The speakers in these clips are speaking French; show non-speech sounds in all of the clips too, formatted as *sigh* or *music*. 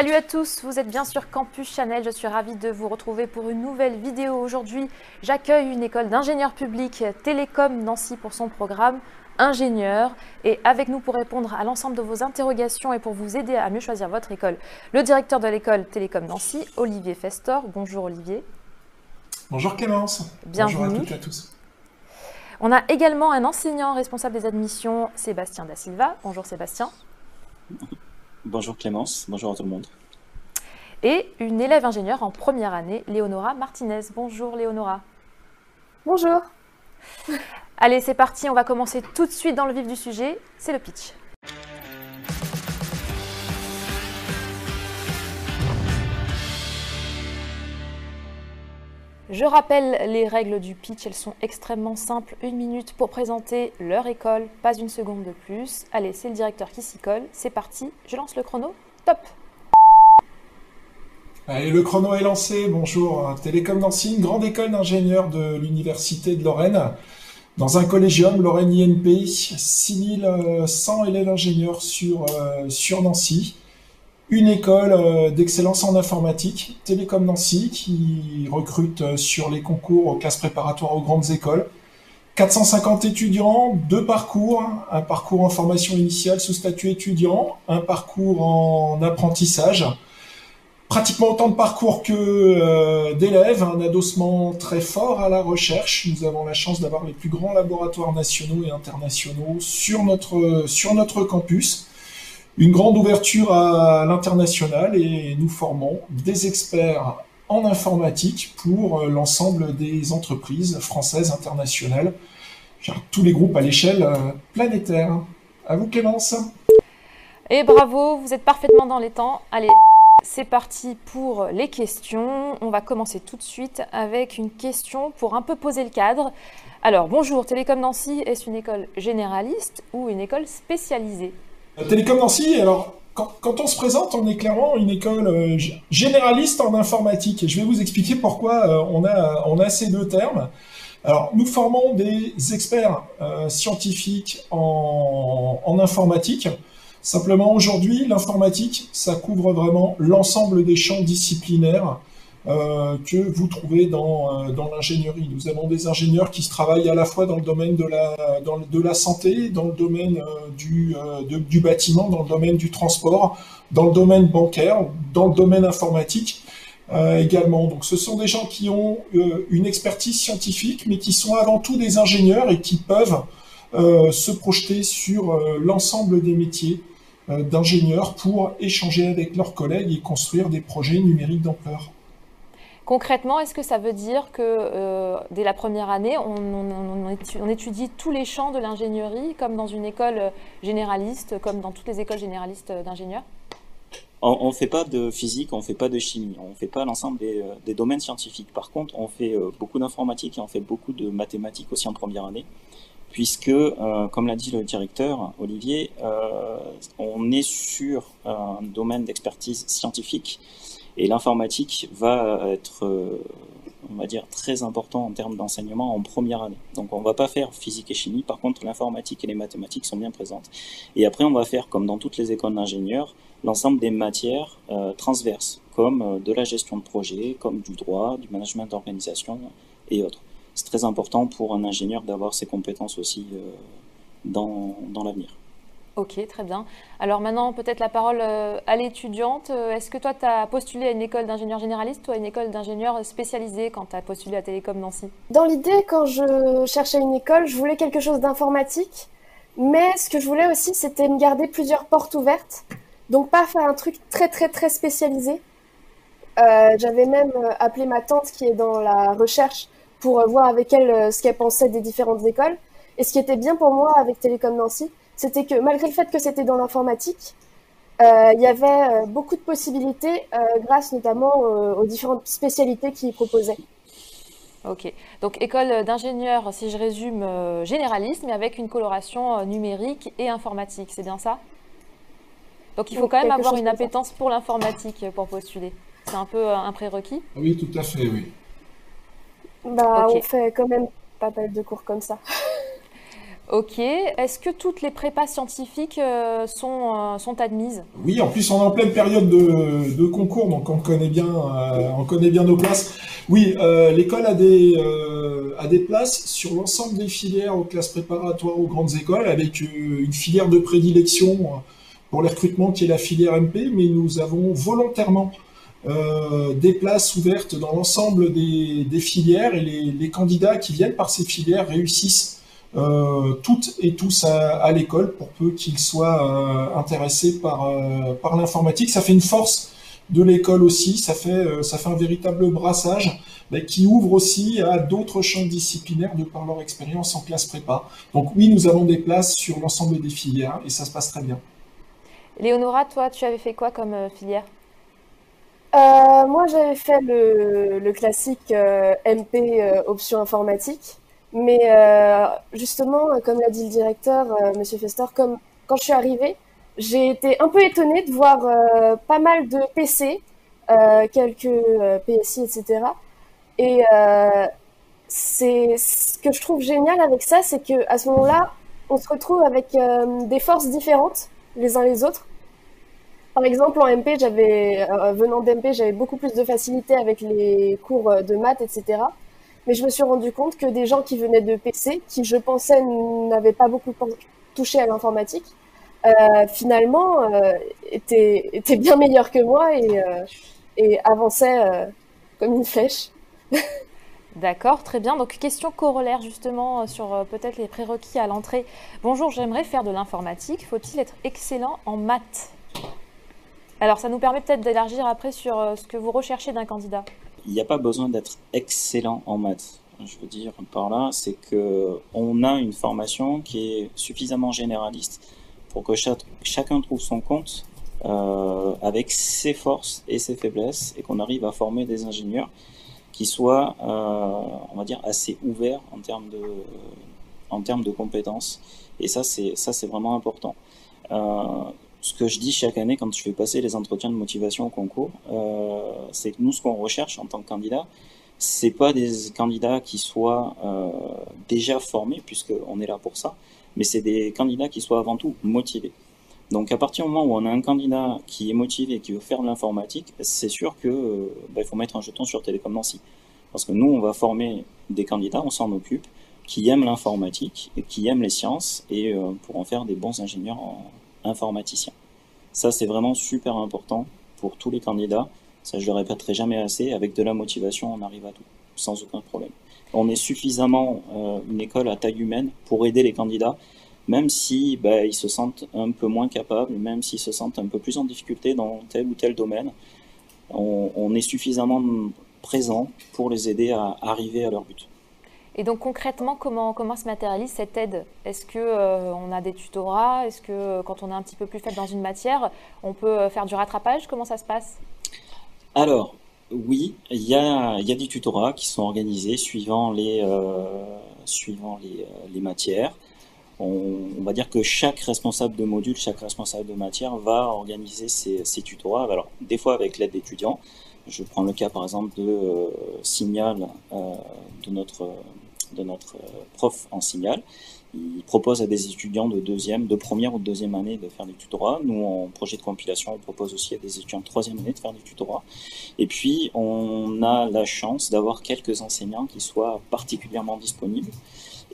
Salut à tous, vous êtes bien sur Campus Chanel, je suis ravie de vous retrouver pour une nouvelle vidéo. Aujourd'hui, j'accueille une école d'ingénieurs publics Télécom Nancy pour son programme ingénieur. Et avec nous pour répondre à l'ensemble de vos interrogations et pour vous aider à mieux choisir votre école, le directeur de l'école Télécom Nancy, Olivier Festor. Bonjour Olivier. Bonjour Clémence. Bienvenue. Bonjour à toutes et à tous. On a également un enseignant responsable des admissions, Sébastien Da Silva. Bonjour Sébastien. Bonjour Clémence, bonjour à tout le monde. Et une élève ingénieure en première année, Léonora Martinez. Bonjour Léonora. Bonjour. Allez, c'est parti, on va commencer tout de suite dans le vif du sujet, c'est le pitch. Je rappelle les règles du pitch, elles sont extrêmement simples. Une minute pour présenter leur école, pas une seconde de plus. Allez, c'est le directeur qui s'y colle. C'est parti, je lance le chrono. Top Allez, le chrono est lancé. Bonjour, Télécom Nancy, une grande école d'ingénieurs de l'Université de Lorraine. Dans un collégium, Lorraine INP, 6100 élèves ingénieurs sur, euh, sur Nancy une école euh, d'excellence en informatique, Télécom Nancy, qui recrute euh, sur les concours aux classes préparatoires aux grandes écoles. 450 étudiants, deux parcours, un parcours en formation initiale sous statut étudiant, un parcours en apprentissage. Pratiquement autant de parcours que euh, d'élèves, un adossement très fort à la recherche. Nous avons la chance d'avoir les plus grands laboratoires nationaux et internationaux sur notre, sur notre campus une grande ouverture à l'international et nous formons des experts en informatique pour euh, l'ensemble des entreprises françaises, internationales, tous les groupes à l'échelle euh, planétaire. À vous Clémence. Et bravo, vous êtes parfaitement dans les temps. Allez, c'est parti pour les questions. On va commencer tout de suite avec une question pour un peu poser le cadre. Alors, bonjour, Télécom Nancy, est-ce une école généraliste ou une école spécialisée? Télécom Nancy, alors quand, on se présente, on est clairement une école euh, généraliste en informatique. Je vais vous expliquer pourquoi euh, on, a, on a ces deux termes. Alors, nous formons des experts euh, scientifiques en, en, informatique. Simplement, aujourd'hui, l'informatique, ça couvre vraiment l'ensemble des champs disciplinaires euh, que vous trouvez dans, euh, dans l'ingénierie. Nous avons des ingénieurs qui travaillent à la fois dans le domaine de la, dans, de la santé, dans le domaine euh, du, du bâtiment, dans le domaine du transport, dans le domaine bancaire, dans le domaine informatique. également. Donc ce sont des gens qui ont une expertise scientifique, mais qui sont avant tout des ingénieurs et qui peuvent se projeter sur l'ensemble des métiers d'ingénieurs pour échanger avec leurs collègues et construire des projets numériques d'ampleur. Concrètement, est-ce que ça veut dire que euh, dès la première année, on, étudie tous les champs de l'ingénierie, comme dans une école généraliste, comme dans toutes les écoles généralistes d'ingénieurs? On ne fait pas de physique, on ne fait pas de chimie, on ne fait pas l'ensemble des, euh, domaines scientifiques. Par contre, on fait euh, beaucoup d'informatique et on fait beaucoup de mathématiques aussi en première année, puisque, comme l'a dit le directeur Olivier, on est sur un domaine d'expertise scientifique et l'informatique va être, euh, on va dire, très important en termes d'enseignement en première année. Donc on va pas faire physique et chimie, par contre l'informatique et les mathématiques sont bien présentes. Et après on va faire, comme dans toutes les écoles d'ingénieurs, l'ensemble des matières euh, transverses, comme euh, de la gestion de projet, comme du droit, du management d'organisation et autres. C'est très important pour un ingénieur d'avoir ces compétences aussi dans l'avenir. Ok, très bien. Alors maintenant, peut-être la parole euh, à l'étudiante. Euh, est-ce que toi, tu as postulé à une école d'ingénieur généraliste ou à une école d'ingénieur spécialisée quand tu as postulé à Télécom Nancy? Dans l'idée, quand je cherchais une école, je voulais quelque chose d'informatique. Mais ce que je voulais aussi, c'était me garder plusieurs portes ouvertes. Donc pas faire un truc très très très spécialisé. Euh, j'avais même appelé ma tante qui est dans la recherche pour voir avec elle ce qu'elle pensait des différentes écoles. Et ce qui était bien pour moi avec Télécom Nancy, c'était que malgré le fait que c'était dans l'informatique, euh, il y avait euh, beaucoup de possibilités euh, grâce notamment aux différentes spécialités qu'ils proposaient. Ok, donc école d'ingénieur, si je résume, généraliste, mais avec une coloration numérique et informatique, c'est bien ça? Donc il faut quand même avoir une appétence pour l'informatique pour postuler. C'est un peu un prérequis? Oui, tout à fait, oui. Bah, on fait quand même pas mal de cours comme ça. *laughs* Ok. Est-ce que toutes les prépas scientifiques euh, sont, euh, sont admises? Oui, en plus on est en pleine période de, concours, donc on connaît bien, euh, on connaît bien nos places. Oui, l'école a des, a des places sur l'ensemble des filières aux classes préparatoires aux grandes écoles, avec une filière de prédilection pour les recrutements qui est la filière MP, mais nous avons volontairement des places ouvertes dans l'ensemble des, filières et les, candidats qui viennent par ces filières réussissent toutes et tous à, l'école pour peu qu'ils soient euh, intéressés par, euh, par l'informatique. Ça fait une force de l'école aussi, ça fait, ça fait un véritable brassage qui ouvre aussi à d'autres champs disciplinaires de par leur expérience en classe prépa. Donc oui, nous avons des places sur l'ensemble des filières et ça se passe très bien. Léonora, toi, tu avais fait quoi comme filière? Moi, j'avais fait le, le classique MP option informatique. Mais euh, justement, comme l'a dit le directeur, euh, Monsieur Fester, comme quand je suis arrivée, j'ai été un peu étonnée de voir euh, pas mal de PC, quelques PSI, etc. Et c'est ce que je trouve génial avec ça, c'est que à ce moment-là, on se retrouve avec des forces différentes les uns les autres. Par exemple, en MP, j'avais, venant d'MP, j'avais beaucoup plus de facilité avec les cours de maths, etc. Mais je me suis rendu compte que des gens qui venaient de PC, qui je pensais n'avaient pas beaucoup touché à l'informatique, euh, finalement euh, étaient, bien meilleurs que moi et, euh, avançaient comme une flèche. *laughs* D'accord, très bien. Donc question corollaire justement sur peut-être les prérequis à l'entrée. Bonjour, j'aimerais faire de l'informatique. Faut-il être excellent en maths? Alors ça nous permet peut-être d'élargir après sur ce que vous recherchez d'un candidat il n'y a pas besoin d'être excellent en maths. Je veux dire par là, c'est que on a une formation qui est suffisamment généraliste pour que chacun trouve son compte euh, avec ses forces et ses faiblesses et qu'on arrive à former des ingénieurs qui soient, euh, on va dire, assez ouverts en termes de, compétences. Et ça, c'est ça, c'est vraiment important. Euh, ce que je dis chaque année quand je fais passer les entretiens de motivation au concours, euh, c'est que nous, ce qu'on recherche en tant que candidat, c'est pas des candidats qui soient euh, déjà formés, puisqu'on est là pour ça, mais c'est des candidats qui soient avant tout motivés. Donc à partir du moment où on a un candidat qui est motivé qui veut faire de l'informatique, c'est sûr que euh, bah, faut mettre un jeton sur Télécom Nancy. Parce que nous, on va former des candidats, on s'en occupe, qui aiment l'informatique et qui aiment les sciences et euh, pour en faire des bons ingénieurs en, informaticien. Ça, c'est vraiment super important pour tous les candidats. Ça, je le répéterai jamais assez. Avec de la motivation, on arrive à tout, sans aucun problème. On est suffisamment euh, une école à taille humaine pour aider les candidats, même si bah, ils se sentent un peu moins capables, même s'ils se sentent un peu plus en difficulté dans tel ou tel domaine. On, on est suffisamment présent pour les aider à arriver à leur but. Et donc concrètement, comment, comment se matérialise cette aide? Est-ce qu'on euh, on a des tutorats? Est-ce que euh, quand on est un petit peu plus faible dans une matière, on peut euh, faire du rattrapage? Comment ça se passe? Alors, oui, il y a, y a, des tutorats qui sont organisés suivant les, suivant les, les matières. On, va dire que chaque responsable de module, chaque responsable de matière va organiser ses tutorats. Alors, des fois avec l'aide d'étudiants. Je prends le cas par exemple de Signal, de notre de notre euh, prof en signal. Il propose à des étudiants de deuxième, de première ou de deuxième année de faire des tutorats. Nous, en projet de compilation, on propose aussi à des étudiants de troisième année de faire des tutorats. Et puis, on a la chance d'avoir quelques enseignants qui soient particulièrement disponibles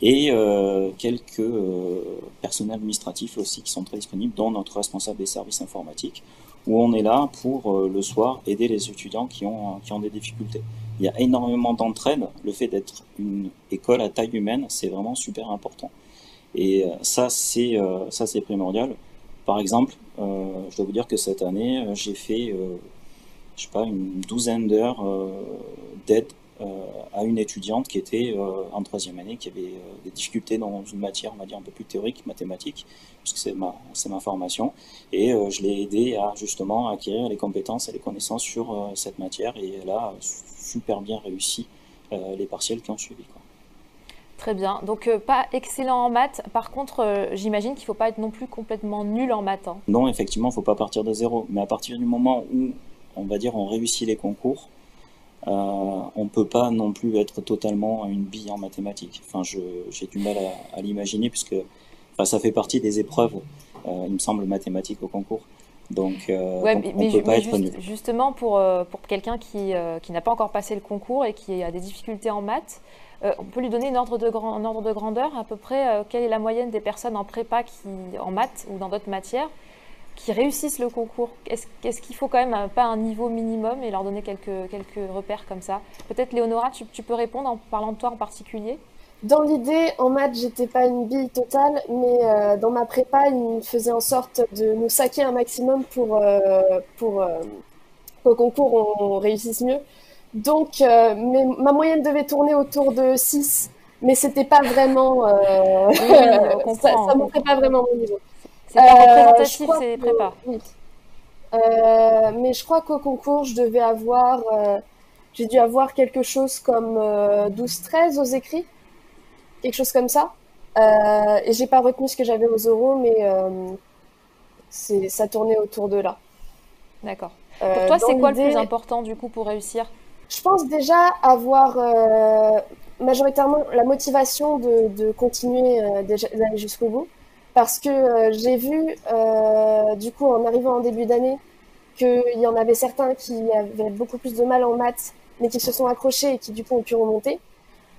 et euh, quelques euh, personnels administratifs aussi qui sont très disponibles, dont notre responsable des services informatiques, où on est là pour le soir aider les étudiants qui ont, qui ont des difficultés il y a énormément d'entraide. Le fait d'être une école à taille humaine, c'est vraiment super important. Et euh, ça, c'est euh, ça, c'est primordial. Par exemple, euh, je dois vous dire que cette année, j'ai fait, je sais pas, une douzaine d'heures d'aide à une étudiante qui était en troisième année, qui avait des difficultés dans une matière, on va dire, un peu plus théorique, mathématique, puisque c'est ma, c'est ma formation. Et je l'ai aidé à justement acquérir les compétences et les connaissances sur cette matière. Et elle a super bien réussi euh, les partiels qui ont suivi. Très bien. Donc euh, pas excellent en maths. Par contre, euh, j'imagine qu'il ne faut pas être non plus complètement nul en maths. Hein. Non, effectivement, il ne faut pas partir de zéro. Mais à partir du moment où, on va dire, on réussit les concours, on ne peut pas non plus être totalement une bille en mathématiques. Enfin, j'ai du mal à, l'imaginer puisque enfin, ça fait partie des épreuves, il me semble, mathématiques au concours. Donc, ouais, mais, peut pas être Justement, pour, pour quelqu'un qui, qui n'a pas encore passé le concours et qui a des difficultés en maths, euh, on peut lui donner une ordre de un ordre de grandeur, à peu près euh, quelle est la moyenne des personnes en prépa qui, en maths ou dans d'autres matières qui réussissent le concours Est-ce qu'il faut quand même pas un niveau minimum et leur donner quelques, quelques repères comme ça? Peut-être Léonora, tu, peux répondre en parlant de toi en particulier? Dans l'idée, en maths, j'étais pas une bille totale, mais euh, dans ma prépa, ils faisaient en sorte de nous saquer un maximum pour, pour qu'au concours, on réussisse mieux. Donc, euh, ma moyenne devait tourner autour de 6, mais c'était pas vraiment. Euh, *laughs* ça ne montrait pas vraiment mon niveau. C'est pas représentatif, euh, c'est prépa. Oui. mais je crois qu'au concours, je devais avoir. J'ai dû avoir quelque chose comme 12-13 aux écrits, quelque chose comme ça. et j'ai pas retenu ce que j'avais aux euros, mais ça tournait autour de là. D'accord. Pour toi, c'est quoi le plus important du coup pour réussir? Je pense déjà avoir euh, majoritairement la motivation de, de continuer euh, d'aller jusqu'au bout. Parce que euh, j'ai vu, du coup, en arrivant en début d'année, qu'il y en avait certains qui avaient beaucoup plus de mal en maths, mais qui se sont accrochés et qui, du coup, ont pu remonter.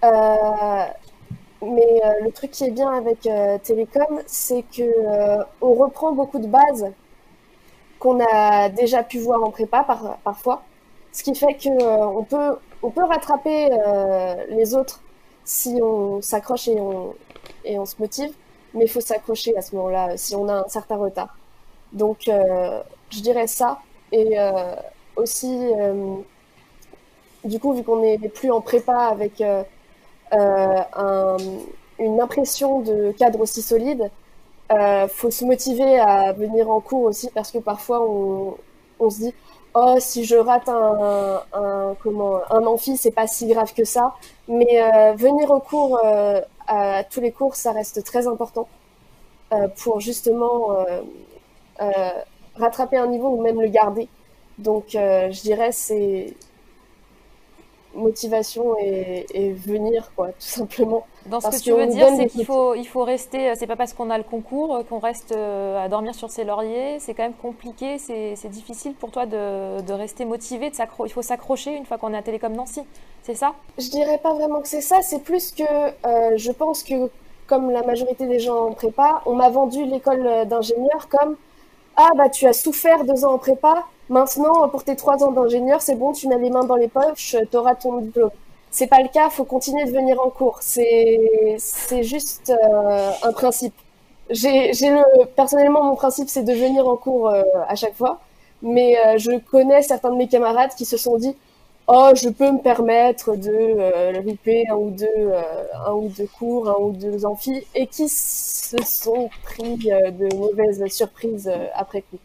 mais le truc qui est bien avec Télécom, c'est que on reprend beaucoup de bases qu'on a déjà pu voir en prépa par, parfois. Ce qui fait qu'on euh, peut, on peut rattraper euh, les autres si on s'accroche et on, et on se motive, mais il faut s'accrocher à ce moment-là si on a un certain retard. Donc, euh, je dirais ça. Et aussi, du coup, vu qu'on n'est plus en prépa avec un, une impression de cadre aussi solide, il faut se motiver à venir en cours aussi parce que parfois on, se dit oh si je rate un, un comment un c'est pas si grave que ça mais euh, venir au cours euh, à tous les cours ça reste très important euh, pour justement rattraper un niveau ou même le garder donc je dirais c'est motivation et, venir, quoi, tout simplement. Dans ce que tu veux dire, c'est qu'il faut, il faut rester, c'est pas parce qu'on a le concours euh, qu'on reste euh, à dormir sur ses lauriers, c'est quand même compliqué, c'est difficile pour toi de, de rester motivé, de il faut s'accrocher une fois qu'on est à Télécom Nancy, c'est ça? Je dirais pas vraiment que c'est ça, c'est plus que euh, je pense que, comme la majorité des gens en prépa, on m'a vendu l'école d'ingénieur comme ah bah tu as souffert deux ans en prépa, maintenant pour tes trois ans d'ingénieur, c'est bon, tu n'as les mains dans les poches, tu auras ton diplôme. C'est pas le cas, faut continuer de venir en cours. C'est juste euh, un principe. J'ai le personnellement mon principe c'est de venir en cours euh, à chaque fois, mais euh, je connais certains de mes camarades qui se sont dit oh, je peux me permettre de euh, louper un ou deux, euh, un ou deux cours, un ou deux amphis, et qui se sont pris euh, de mauvaises surprises après coup.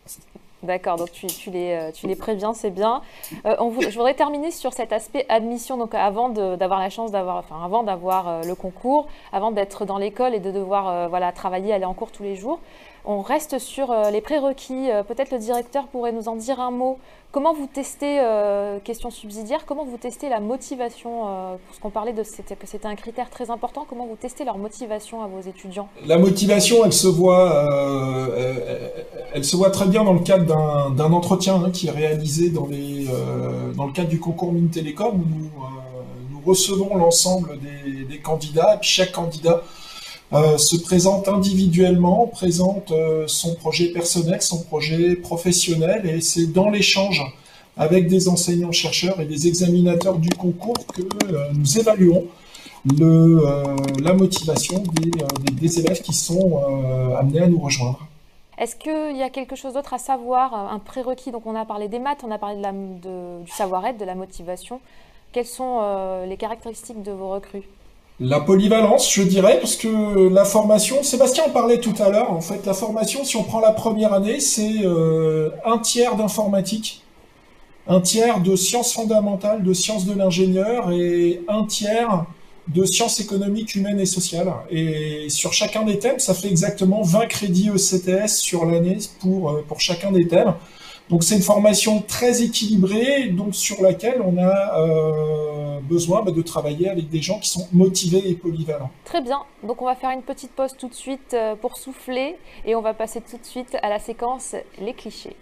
D'accord, donc tu, tu, les, tu les préviens, c'est bien. On, je voudrais terminer sur cet aspect admission. Donc avant d'avoir la chance d'avoir, enfin avant d'avoir le concours, avant d'être dans l'école et de devoir voilà travailler, aller en cours tous les jours, on reste sur euh, les prérequis. Euh, peut-être le directeur pourrait nous en dire un mot. Comment vous testez, euh, question subsidiaire, comment vous testez la motivation Parce qu'on parlait de que c'était un critère très important. Comment vous testez leur motivation à vos étudiants? La motivation, elle se voit, elle, se voit très bien dans le cadre d'un entretien hein, qui est réalisé dans, les, dans le cadre du concours Mine Télécom nous, recevons l'ensemble des, des, candidats et chaque candidat euh, se présente individuellement, présente euh, son projet personnel, son projet professionnel, et c'est dans l'échange avec des enseignants-chercheurs et des examinateurs du concours que euh, nous évaluons le, la motivation des, élèves qui sont amenés à nous rejoindre. Est-ce qu'il y a quelque chose d'autre à savoir, un prérequis? Donc on a parlé des maths, on a parlé de, du savoir-être, de la motivation. Quelles sont les caractéristiques de vos recrues? La polyvalence, je dirais, parce que la formation, Sébastien en parlait tout à l'heure, en fait, la formation, si on prend la première année, c'est euh, un tiers d'informatique, un tiers de sciences fondamentales, de sciences de l'ingénieur, et un tiers de sciences économiques, humaines et sociales. Et sur chacun des thèmes, ça fait exactement 20 crédits ECTS sur l'année euh, pour chacun des thèmes. Donc c'est une formation très équilibrée, donc sur laquelle on a euh, besoin bah, de travailler avec des gens qui sont motivés et polyvalents. Très bien, donc on va faire une petite pause tout de suite euh, pour souffler et on va passer tout de suite à la séquence les clichés.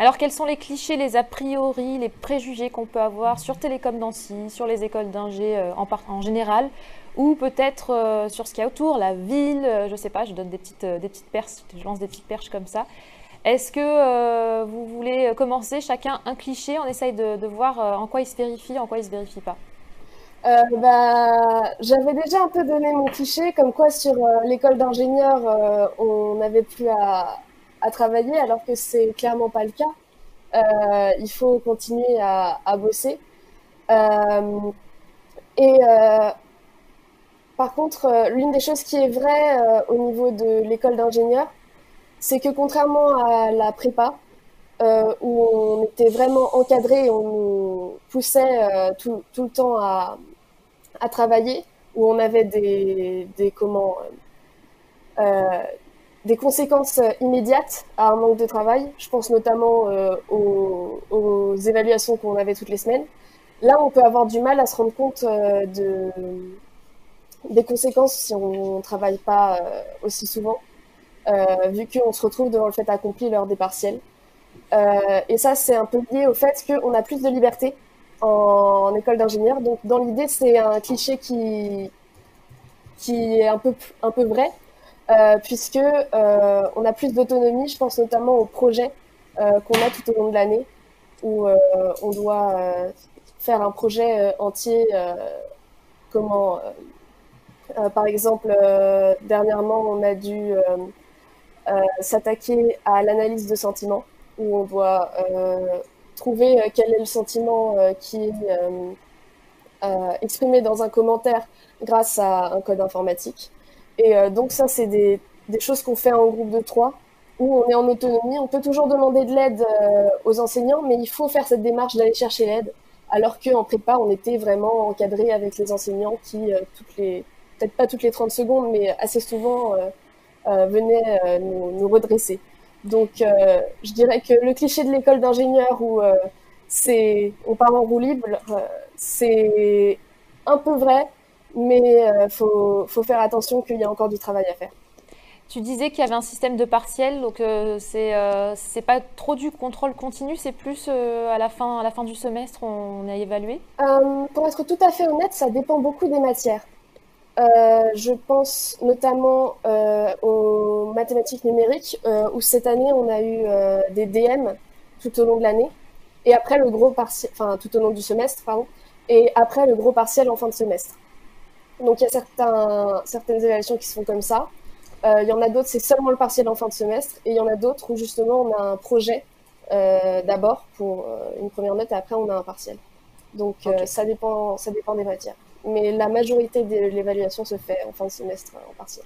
Alors quels sont les clichés, les a priori, les préjugés qu'on peut avoir sur Télécom Nancy, sur les écoles d'ingé euh, en, en, général, ou peut-être euh, sur ce qu'il y a autour, la ville, euh, je ne sais pas, je donne des petites, des petites perches, je lance des petites perches comme ça. Est-ce que vous voulez commencer chacun un cliché? On essaye de, voir en quoi il se vérifie, en quoi il ne se vérifie pas. bah, J'avais déjà un peu donné mon cliché, comme quoi sur l'école d'ingénieur, on n'avait plus à, travailler, alors que c'est clairement pas le cas. Euh, il faut continuer à, bosser. Euh, et euh, par contre, l'une des choses qui est vraie au niveau de l'école d'ingénieur, c'est que contrairement à la prépa, où on était vraiment encadré, on nous poussait tout, le temps à, travailler, où on avait des, des des conséquences euh, immédiates à un manque de travail. Je pense notamment euh, aux, évaluations qu'on avait toutes les semaines. Là, on peut avoir du mal à se rendre compte euh, de, des conséquences si on ne travaille pas aussi souvent, vu qu'on se retrouve devant le fait accompli lors des partiels. et ça, c'est un peu lié au fait qu'on a plus de liberté en, école d'ingénieur. Donc, dans l'idée, c'est un cliché qui, qui est un peu, un peu vrai, euh, puisque euh, on a plus d'autonomie. Je pense notamment aux projets euh, qu'on a tout au long de l'année, où on doit faire un projet entier. comment, par exemple, dernièrement, on a dû s'attaquer à l'analyse de sentiments, où on doit trouver quel est le sentiment qui est exprimé dans un commentaire grâce à un code informatique. Et euh, donc ça, c'est des, des choses qu'on fait en groupe de trois, où on est en autonomie. On peut toujours demander de l'aide euh, aux enseignants, mais il faut faire cette démarche d'aller chercher l'aide. Alors qu'en prépa, on était vraiment encadré avec les enseignants qui, euh, toutes les, peut-être pas toutes les 30 secondes, mais assez souvent, venaient nous, nous, redresser. Donc, je dirais que le cliché de l'école d'ingénieur où c'est, on parle en roue libre, c'est un peu vrai, mais il euh, faut, faut, faire attention qu'il y a encore du travail à faire. Tu disais qu'il y avait un système de partiel, donc euh, c'est euh, c'est pas trop du contrôle continu, c'est plus à, la fin, à la fin du semestre on a évalué Pour être tout à fait honnête, ça dépend beaucoup des matières. je pense notamment aux mathématiques numériques, où cette année on a eu des DM tout au long de l'année, et après le gros partiel, enfin tout au long du semestre, pardon, et après le gros partiel en fin de semestre. Donc il y a certains, certaines évaluations qui se font comme ça. Euh, il y en a d'autres, c'est seulement le partiel en fin de semestre. Et il y en a d'autres où justement on a un projet euh, d'abord pour euh, une première note et après on a un partiel. Donc ça, dépend, ça dépend des matières. Mais la majorité de l'évaluation se fait en fin de semestre en partiel.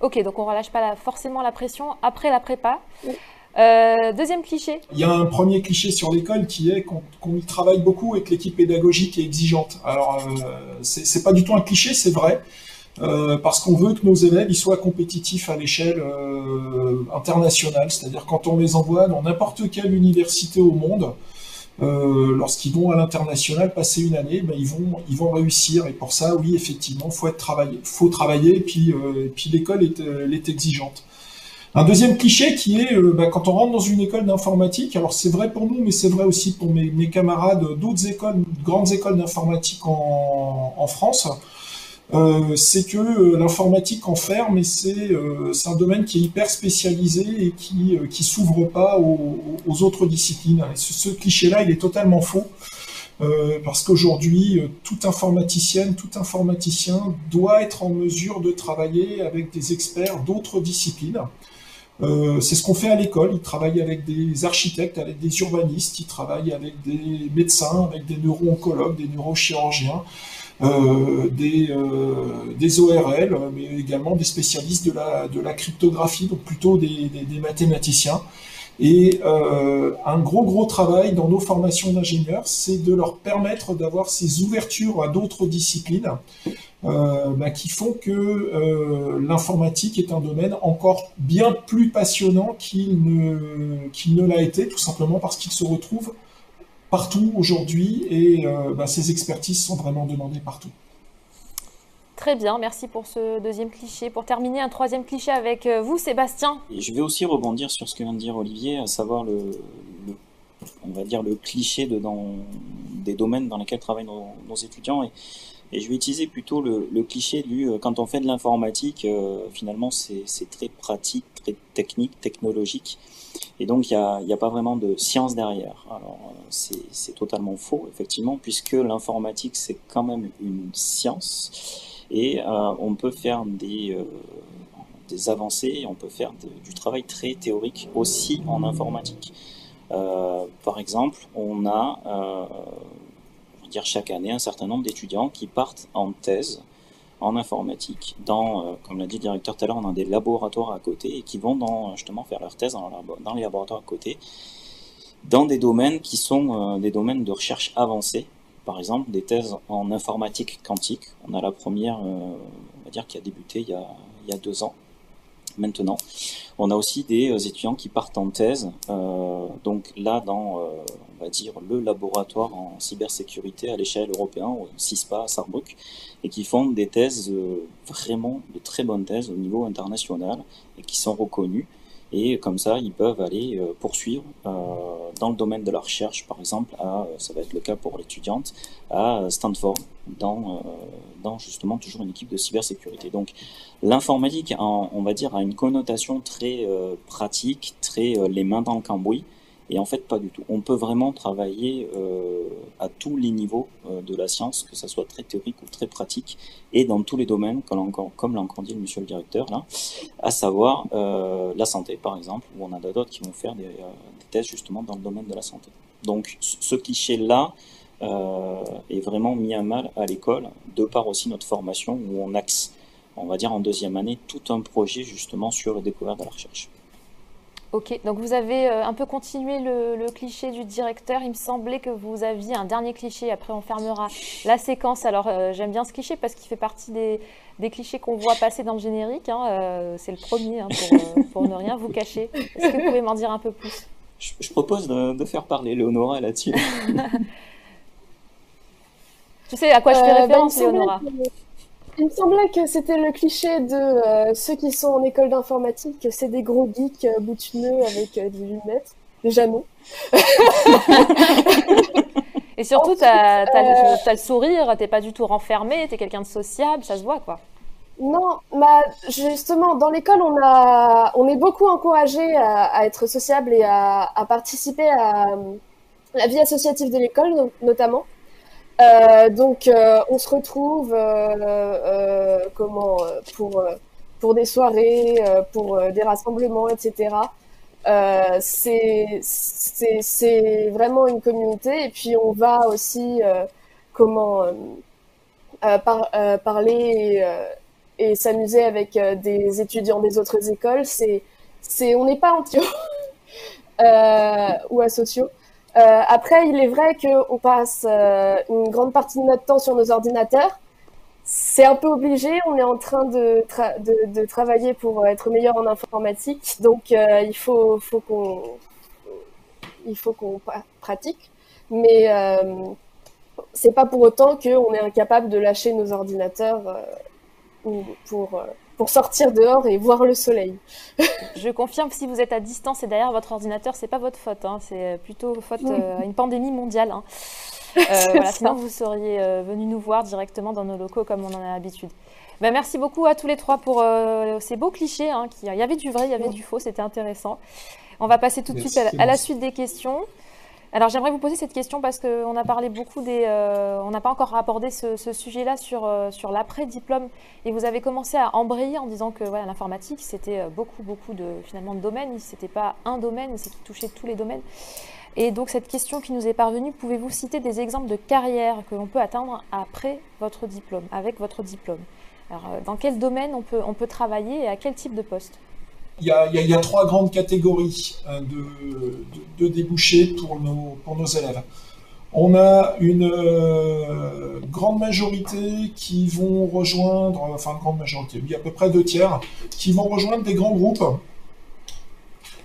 Ok, donc on ne relâche pas forcément la pression après la prépa. Euh, deuxième cliché. Il y a un premier cliché sur l'école qui est qu'on y travaille beaucoup et que l'équipe pédagogique est exigeante. Alors, euh, c'est pas du tout un cliché, c'est vrai. Euh, parce qu'on veut que nos élèves soient compétitifs à l'échelle euh, internationale, c'est-à-dire quand on les envoie dans n'importe quelle université au monde, lorsqu'ils vont à l'international passer une année, ben, ils vont réussir et pour ça oui effectivement faut faut travailler et puis l'école est exigeante. Un deuxième cliché qui est euh, bah, quand on rentre dans une école d'informatique, alors c'est vrai pour nous, mais c'est vrai aussi pour mes, camarades d'autres écoles, grandes écoles d'informatique en, France, euh, c'est que euh, l'informatique enferme et c'est un domaine qui est hyper spécialisé et qui qui s'ouvre pas aux, autres disciplines. ce, cliché-là, il est totalement faux. parce qu'aujourd'hui, toute informaticienne, tout informaticien doit être en mesure de travailler avec des experts d'autres disciplines. Euh, c'est ce qu'on fait à l'école. Ils travaillent avec des architectes, avec des urbanistes, ils travaillent avec des médecins, avec des neuro-oncologues, des neurochirurgiens, euh, des, euh, des ORL, mais également des spécialistes de la, de la cryptographie, donc plutôt des, des, mathématiciens. Et euh, un gros gros travail dans nos formations d'ingénieurs, c'est de leur permettre d'avoir ces ouvertures à d'autres disciplines bah, qui font que euh, l'informatique est un domaine encore bien plus passionnant qu'il ne, qu'il ne l'a été, tout simplement parce qu'il se retrouve partout aujourd'hui et euh, bah, ces expertises sont vraiment demandées partout. Très bien, merci pour ce deuxième cliché. Pour terminer, un troisième cliché avec euh, vous, Sébastien. Et je vais aussi rebondir sur ce que vient de dire Olivier, à savoir le, on va dire le cliché de, dans, des domaines dans lesquels travaillent nos, étudiants. Et, et, je vais utiliser plutôt le, cliché du euh, quand on fait de l'informatique, euh, finalement c'est très pratique, très technique, technologique. Et donc il n'y a, a, pas vraiment de science derrière. Alors c'est totalement faux, effectivement, puisque l'informatique c'est quand même une science et euh, on peut faire des, euh, avancées, on peut faire du travail très théorique aussi en informatique. Euh, par exemple, on a, dire chaque année, un certain nombre d'étudiants qui partent en thèse en informatique. Dans, comme l'a dit le directeur tout à l'heure, on a des laboratoires à côté et qui vont dans, justement faire leur thèse dans, les laboratoires à côté, dans des domaines qui sont des domaines de recherche avancée, par exemple, des thèses en informatique quantique. On a la première, euh, on va dire, qui a débuté il il y a deux ans maintenant. On a aussi des euh, étudiants qui partent en thèse, euh, donc là dans, euh, on va dire, le laboratoire en cybersécurité à l'échelle européenne, au CISPA à Sarrebruck, et qui font des thèses vraiment de très bonnes thèses au niveau international et qui sont reconnues et comme ça ils peuvent aller euh, poursuivre euh, dans le domaine de la recherche par exemple à, ça va être le cas pour l'étudiante à Stanford dans, euh, dans justement toujours une équipe de cybersécurité. Donc l'informatique on va dire a une connotation très pratique très les mains dans le cambouis et en fait, pas du tout. On peut vraiment travailler euh, à tous les niveaux euh, de la science, que ça soit très théorique ou très pratique, et dans tous les domaines, comme l'a encore dit le monsieur le directeur, là, à savoir euh, la santé, par exemple, où on a d'autres qui vont faire des, tests justement dans le domaine de la santé. Donc, ce cliché-là est vraiment mis à mal à l'école, de par aussi notre formation, où on axe, on va dire en deuxième année, tout un projet justement sur le découverte de la recherche. Ok, donc vous avez euh, un peu continué le, cliché du directeur. Il me semblait que vous aviez un dernier cliché. Après, on fermera la séquence. Alors, euh, j'aime bien ce cliché parce qu'il fait partie des, clichés qu'on voit passer dans le générique. Hein. Euh, c'est le premier hein, pour, ne rien vous cacher. Est-ce que vous pouvez m'en dire un peu plus? Je, propose de, faire parler Léonora là-dessus. *laughs* tu sais à quoi je fais référence, bah, Léonora? Il me semblait que c'était le cliché de euh, ceux qui sont en école d'informatique, c'est des gros geeks euh, boutineux avec euh, des lunettes. Déjà non. *laughs* Et surtout, tu as, le sourire, t'es pas du tout renfermé, tu es quelqu'un de sociable, ça se voit quoi. Non, bah, justement, dans l'école, on, a, on est beaucoup encouragé à, être sociable et à, à participer à la vie associative de l'école, notamment. Euh, donc, euh, on se retrouve euh, comment pour pour des soirées, pour des rassemblements, etc. c'est vraiment une communauté et puis on va aussi comment par, parler et, s'amuser avec des étudiants des autres écoles. C'est on n'est pas anti *laughs* ou asociaux. Euh, après, il est vrai qu'on passe euh, une grande partie de notre temps sur nos ordinateurs. C'est un peu obligé, on est en train de, de, de travailler pour être meilleur en informatique, donc euh, il faut, faut qu'on il faut qu'on pratique, mais c'est pas pour autant qu'on est incapable de lâcher nos ordinateurs pour pour sortir dehors et voir le soleil. je confirme, si vous êtes à distance et derrière votre ordinateur, c'est pas votre faute, hein. c'est plutôt faute euh, à une pandémie mondiale. Hein. *laughs* Euh, sinon, vous seriez euh, venu nous voir directement dans nos locaux comme on en a l'habitude. Ben, merci beaucoup à tous les trois pour ces beaux clichés. Hein, qui... Il y avait du vrai, il y avait du faux, c'était intéressant. On va passer tout de suite à la suite des questions. Alors j'aimerais vous poser cette question parce qu'on a parlé beaucoup des... Euh, on n'a pas encore abordé ce, sujet-là sur, euh, sur l'après-diplôme. Et vous avez commencé à embrayer en disant que l'informatique c'était euh, beaucoup beaucoup de, finalement, de domaines, c'était pas un domaine, c'est qui touchait tous les domaines. Et donc cette question qui nous est parvenue, pouvez-vous citer des exemples de carrières que l'on peut atteindre après votre diplôme, avec votre diplôme? Alors dans quel domaine on peut travailler et à quel type de poste? Il y, a, trois grandes catégories hein, de, débouchés pour nos, élèves. On a une euh, grande majorité qui vont rejoindre, enfin grande majorité, oui, à peu près deux tiers, qui vont rejoindre des grands groupes.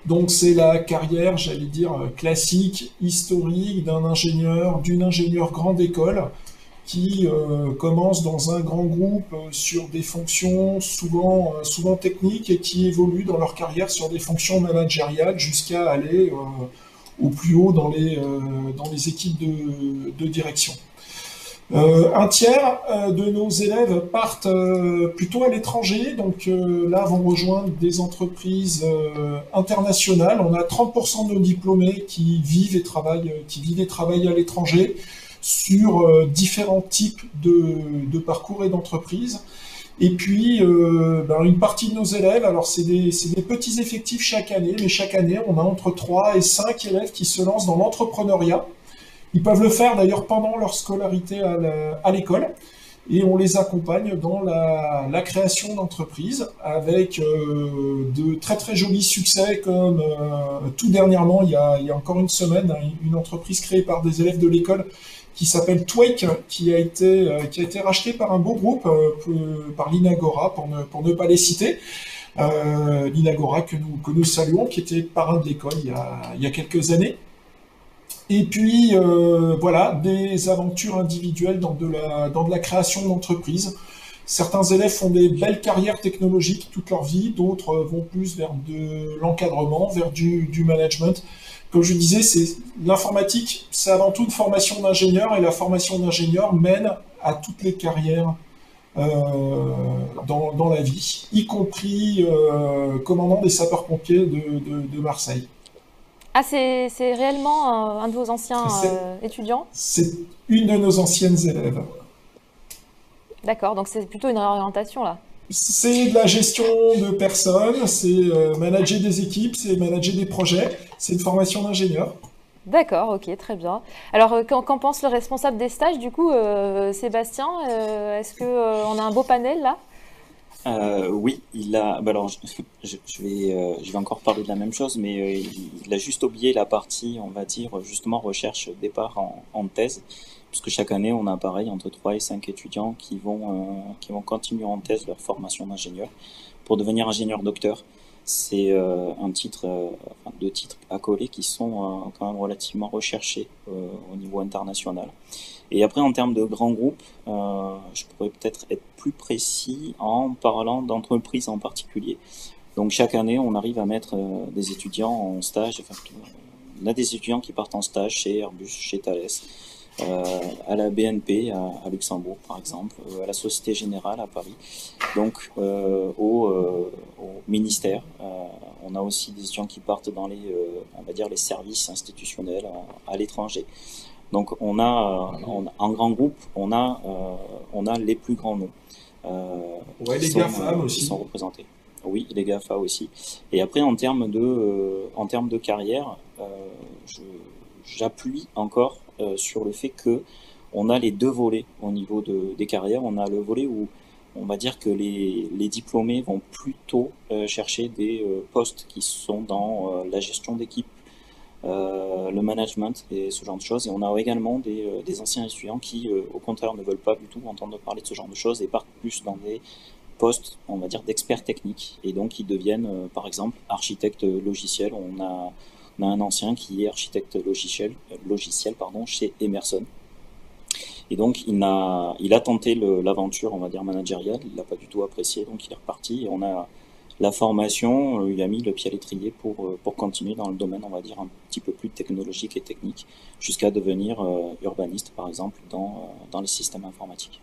Donc c'est la carrière, j'allais dire, classique, historique d'un ingénieur, d'une ingénieure grande école, qui euh, commence dans un grand groupe euh, sur des fonctions souvent, souvent techniques et qui évoluent dans leur carrière sur des fonctions managériales jusqu'à aller au plus haut dans les, euh, dans les équipes de, de direction. Euh, un tiers euh, de nos élèves partent plutôt à l'étranger, donc là vont rejoindre des entreprises internationales. On a 30% de nos diplômés qui vivent et travaillent, qui vivent et travaillent à l'étranger sur différents types de, parcours et d'entreprises. Et puis, euh, ben, une partie de nos élèves, alors c'est des, petits effectifs chaque année, mais chaque année, on a entre 3 et 5 élèves qui se lancent dans l'entrepreneuriat. Ils peuvent le faire d'ailleurs pendant leur scolarité à l'école. Et on les accompagne dans la, création d'entreprises avec euh, de très très jolis succès comme euh, tout dernièrement, il y, a, il y a encore une semaine, une entreprise créée par des élèves de l'école qui s'appelle Twake, qui a été euh, qui a été racheté par un beau groupe, euh, par l'Inagora, pour ne pour ne pas les citer. Euh, L'Inagora que nous que nous saluons, qui était parrain de l'école il y a il y a quelques années. Et puis euh, voilà des aventures individuelles dans de la dans de la création d'entreprises. Certains élèves font des belles carrières technologiques toute leur vie, d'autres vont plus vers de l'encadrement, vers du, du management comme je disais, c'est l'informatique, c'est avant tout une formation d'ingénieur et la formation d'ingénieur mène à toutes les carrières euh, dans, la vie, y compris euh, commandant des sapeurs-pompiers de, Marseille. Ah, c'est réellement un, de vos anciens euh, étudiants? C'est une de nos anciennes élèves. D'accord, donc c'est plutôt une réorientation là. C'est de la gestion de personnes, c'est euh, manager des équipes, c'est manager des projets, c'est une formation d'ingénieur. D'accord, ok, très bien. Alors, euh, qu'en pense le responsable des stages, du coup, euh, Sébastien Est-ce qu'on a un beau panel là? Oui, il a. Bah alors, je, vais, je vais encore parler de la même chose, mais il, a juste oublié la partie, on va dire, justement, recherche départ en, en thèse puisque chaque année, on a pareil entre 3 et 5 étudiants qui vont, euh, qui vont continuer en thèse leur formation d'ingénieur pour devenir ingénieur docteur. C'est euh, un titre, euh, enfin, deux titres accolés qui sont quand même relativement recherchés au niveau international. Et après, en termes de grands groupes, je pourrais peut-être être plus précis en parlant d'entreprises en particulier. Donc chaque année, on arrive à mettre des étudiants en stage. Enfin, on a des étudiants qui partent en stage chez Airbus, chez Thales, euh, à la BNP à, Luxembourg par exemple, euh, à la Société Générale à Paris, donc euh, au, au, ministère. on a aussi des étudiants qui partent dans les, on va dire les services institutionnels à, l'étranger. Donc on a, en grand groupe, on a, on a les plus grands noms. ouais, les GAFA aussi. sont représentés. Oui, les GAFA aussi. Et après, en termes de, en termes de carrière, j'appuie encore euh, sur le fait que on a les deux volets au niveau de, des carrières. On a le volet où on va dire que les, les diplômés vont plutôt euh, chercher des euh, postes qui sont dans la gestion d'équipe, le management et ce genre de choses. Et on a également des, des anciens étudiants qui, au contraire, ne veulent pas du tout entendre parler de ce genre de choses et partent plus dans des postes, on va dire, d'experts techniques. Et donc, ils deviennent, par exemple, architectes logiciels. On a on a un ancien qui est architecte logiciel, chez Emerson. Et donc, il a, tenté l'aventure, on va dire, managériale. Il l'a pas du tout apprécié, donc il est reparti. Et on a la formation, euh, il a mis le pied à l'étrier pour, euh, pour continuer dans le domaine, on va dire, un petit peu plus technologique et technique, jusqu'à devenir euh, urbaniste, par exemple, dans les systèmes informatiques.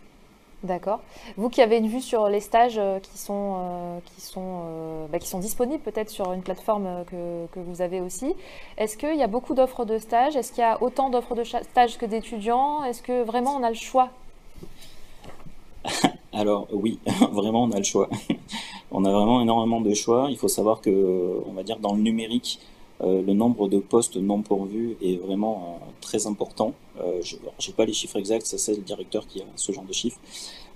D'accord. Vous qui avez une vue sur les stages euh, qui sont, euh, qui sont, euh, bah, qui sont disponibles peut-être sur une plateforme que, que vous avez aussi, est-ce qu'il y a beaucoup d'offres de stages? Est-ce qu'il y a autant d'offres de stages que d'étudiants? Est-ce que vraiment on a le choix? *laughs* Alors oui, *laughs* vraiment on a le choix. *laughs* on a vraiment énormément de choix. Il faut savoir que, on va dire, dans le numérique, le nombre de postes non pourvus est vraiment très important. Euh, je n'ai pas les chiffres exacts, ça c'est le directeur qui a ce genre de chiffres,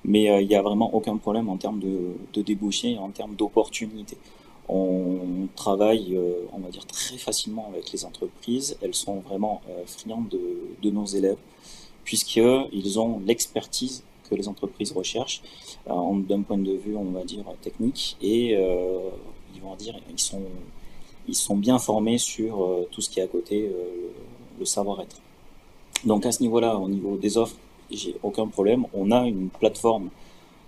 mais euh, il n'y a vraiment aucun problème en termes de, de débouchés en termes d'opportunités. On travaille, on va dire, très facilement avec les entreprises. Elles sont vraiment friandes de, de nos élèves puisqu'ils ont l'expertise que les entreprises recherchent d'un point de vue, on va dire, technique et ils vont dire, ils sont, ils sont bien formés sur tout ce qui est à côté, le savoir-être. Donc à ce niveau-là, au niveau des offres, j'ai aucun problème. On a une plateforme,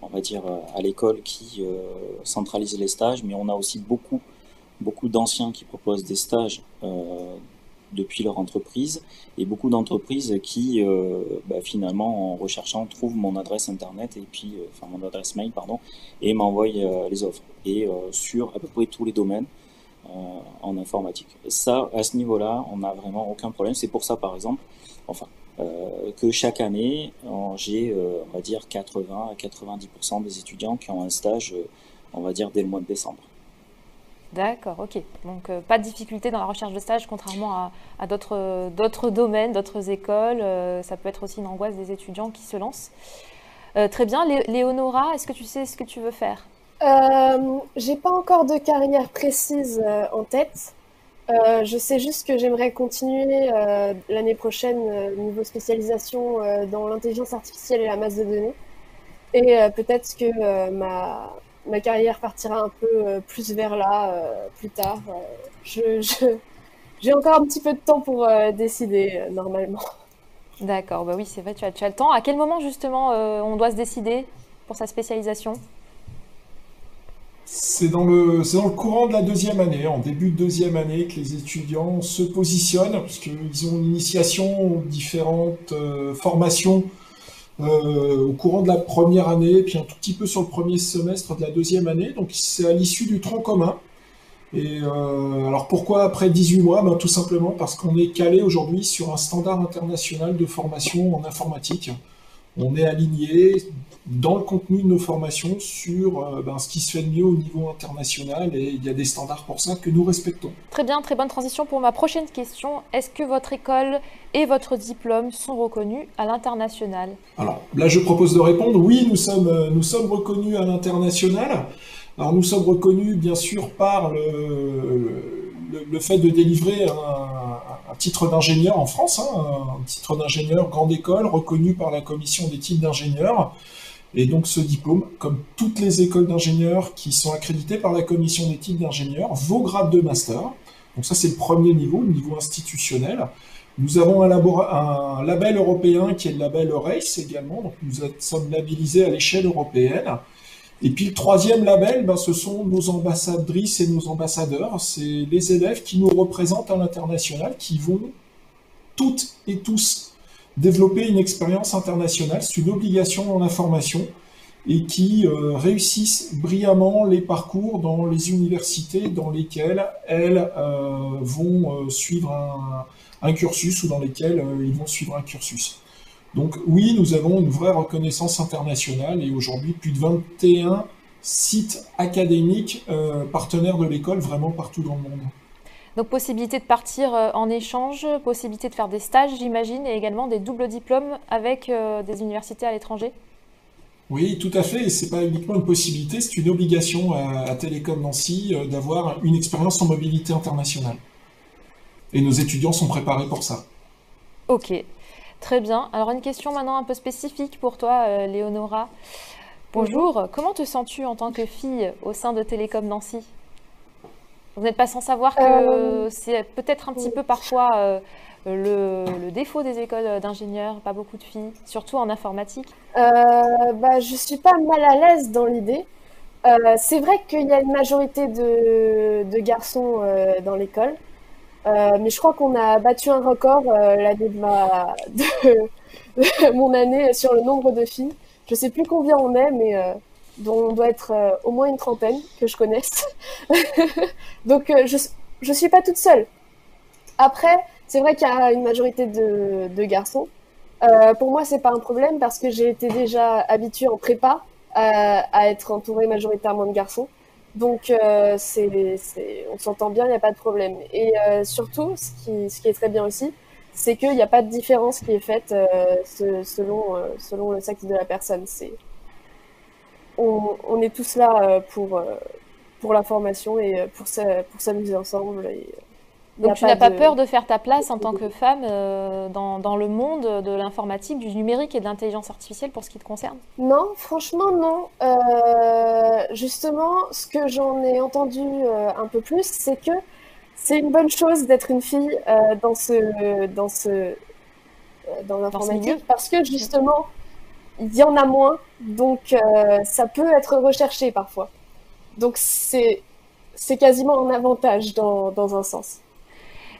on va dire, euh, à l'école qui euh, centralise les stages, mais on a aussi beaucoup, beaucoup d'anciens qui proposent des stages euh, depuis leur entreprise et beaucoup d'entreprises qui, bah, finalement, en recherchant, trouvent mon adresse internet et puis, enfin, mon adresse mail, pardon, et m'envoient les offres. Et sur à peu près tous les domaines. En informatique. Ça, à ce niveau-là, on n'a vraiment aucun problème. C'est pour ça, par exemple, enfin, euh, que chaque année, j'ai, euh, on va dire, 80 à 90% des étudiants qui ont un stage, euh, on va dire, dès le mois de décembre. D'accord, ok. Donc pas de difficulté dans la recherche de stage, contrairement à, à d'autres domaines, d'autres écoles. ça peut être aussi une angoisse des étudiants qui se lancent. très bien. Léonora, est-ce que tu sais ce que tu veux faire? J'ai pas encore de carrière précise en tête. Euh, je sais juste que j'aimerais continuer euh, l'année prochaine euh, niveau spécialisation dans l'intelligence artificielle et la masse de données. Et peut-être que ma, ma carrière partira un peu plus vers là plus tard. je, j'ai encore un petit peu de temps pour décider normalement. D'accord, bah oui, c'est vrai, tu as, le temps. À quel moment justement on doit se décider pour sa spécialisation? C'est dans, le, dans le courant de la deuxième année, en début de deuxième année, que les étudiants se positionnent, parce qu'ils ont une initiation différentes euh, formations euh, au courant de la première année, puis un tout petit peu sur le premier semestre de la deuxième année. Donc c'est à l'issue du tronc commun. Et euh, alors pourquoi après 18 mois? Ben, Tout simplement parce qu'on est calé aujourd'hui sur un standard international de formation en informatique on est aligné dans le contenu de nos formations sur euh, ben, ce qui se fait de mieux au niveau international et il y a des standards pour ça que nous respectons. Très bien, très bonne transition pour ma prochaine question. Est-ce que votre école et votre diplôme sont reconnus à l'international? Alors là, je propose de répondre oui, nous sommes, euh, nous sommes reconnus à l'international. Alors nous sommes reconnus bien sûr par le le, fait de délivrer un, titre d'ingénieur en France, hein, un titre d'ingénieur grande école reconnu par la commission des titres d'ingénieur. Et donc ce diplôme, comme toutes les écoles d'ingénieurs qui sont accréditées par la commission des titres d'ingénieur, vaut grade de master. Donc ça c'est le premier niveau, le niveau institutionnel. Nous avons un, un, label européen qui est le label RACE également, donc nous sommes labellisés à l'échelle européenne. Et puis le troisième label, ben, ce sont nos ambassadrices et nos ambassadeurs. C'est les élèves qui nous représentent à l'international, qui vont toutes et tous développer une expérience internationale. C'est une obligation dans la formation et qui euh, réussissent brillamment les parcours dans les universités dans lesquelles elles euh, vont euh, suivre un, cursus ou dans lesquelles ils vont suivre un cursus. Donc oui, nous avons une vraie reconnaissance internationale et aujourd'hui plus de 21 sites académiques partenaires de l'école vraiment partout dans le monde. Donc possibilité de partir euh, en échange, possibilité de faire des stages j'imagine et également des doubles diplômes avec euh, des universités à l'étranger oui, tout à fait. Et c'est pas uniquement une possibilité, c'est une obligation à, Télécom Nancy d'avoir une expérience en mobilité internationale. Et nos étudiants sont préparés pour ça. Ok. Très bien. Alors une question maintenant un peu spécifique pour toi, euh, Léonora. Bonjour, comment te sens-tu en tant que fille au sein de Télécom Nancy? Vous n'êtes pas sans savoir que euh, c'est peut-être un petit peu parfois euh, le, défaut des écoles d'ingénieurs, pas beaucoup de filles, surtout en informatique. bah, je suis pas mal à l'aise dans l'idée. c'est vrai qu'il y a une majorité de garçons dans l'école. Euh, mais je crois qu'on a battu un record euh, l'année de, ma... *laughs* de, mon année sur le nombre de filles. Je sais plus combien on est, mais euh, on doit être euh, au moins une trentaine que je connaisse. *laughs* Donc je je suis pas toute seule. Après, c'est vrai qu'il y a une majorité de, garçons. pour moi, c'est pas un problème parce que j'ai été déjà habituée en prépa à être entourée majoritairement de garçons. Donc, euh, c'est, on s'entend bien, il n'y a pas de problème. Et euh, surtout, ce qui, ce qui, est très bien aussi, c'est qu'il n'y a pas de différence qui est faite euh, selon, euh, selon le sexe de la personne. On, on, est tous là euh, pour, pour la formation et pour s'amuser ensemble. Et, donc tu n'as pas, peur de faire ta place en tant que femme euh, dans, le monde de l'informatique, du numérique et de l'intelligence artificielle pour ce qui te concerne? Non, franchement non. Euh, justement, ce que j'en ai entendu euh, un peu plus, c'est que c'est une bonne chose d'être une fille dans ce dans ce dans l'informatique parce que justement il y en a moins, donc ça peut être recherché parfois. Donc c'est c'est quasiment un avantage dans, dans un sens.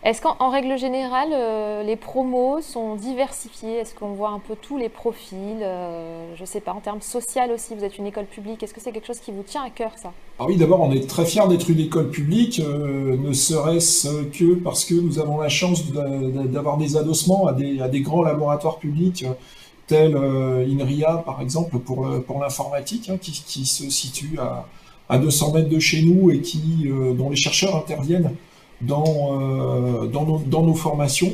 Est-ce qu'en règle générale, euh, les promos sont diversifiés Est-ce qu'on voit un peu tous les profils? Euh, Je ne sais pas, en termes social aussi, vous êtes une école publique. Est-ce que c'est quelque chose qui vous tient à cœur, ça? Ah Oui, d'abord, on est très fiers d'être une école publique, euh, ne serait-ce que parce que nous avons la chance d'avoir des adossements à des, grands laboratoires publics tels INRIA, par exemple, pour, pour l'informatique, hein, qui, se situe à, à, 200 mètres de chez nous et qui, dont les chercheurs interviennent dans, euh, nos, formations.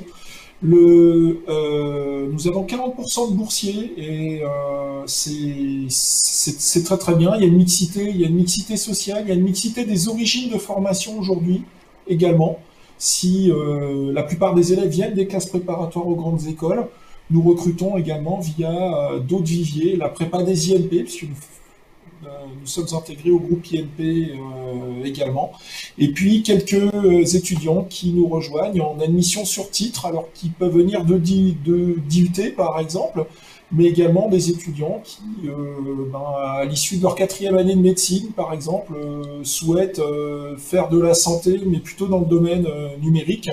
Euh, nous avons 40% de boursiers et euh, c'est très très bien. Il y a une mixité, il y a une mixité sociale, il y a une mixité des origines de formation aujourd'hui également. Si euh, la plupart des élèves viennent des classes préparatoires aux grandes écoles, nous recrutons également via euh, d'autres viviers, la prépa des INP, puisque euh, nous sommes intégrés au groupe INP euh, également. Et puis quelques euh, étudiants qui nous rejoignent en admission sur titre, alors qu'ils peuvent venir de, DUT par exemple, mais également des étudiants qui, ben, à l'issue de leur quatrième année de médecine, par exemple, souhaitent faire de la santé, mais plutôt dans le domaine numérique,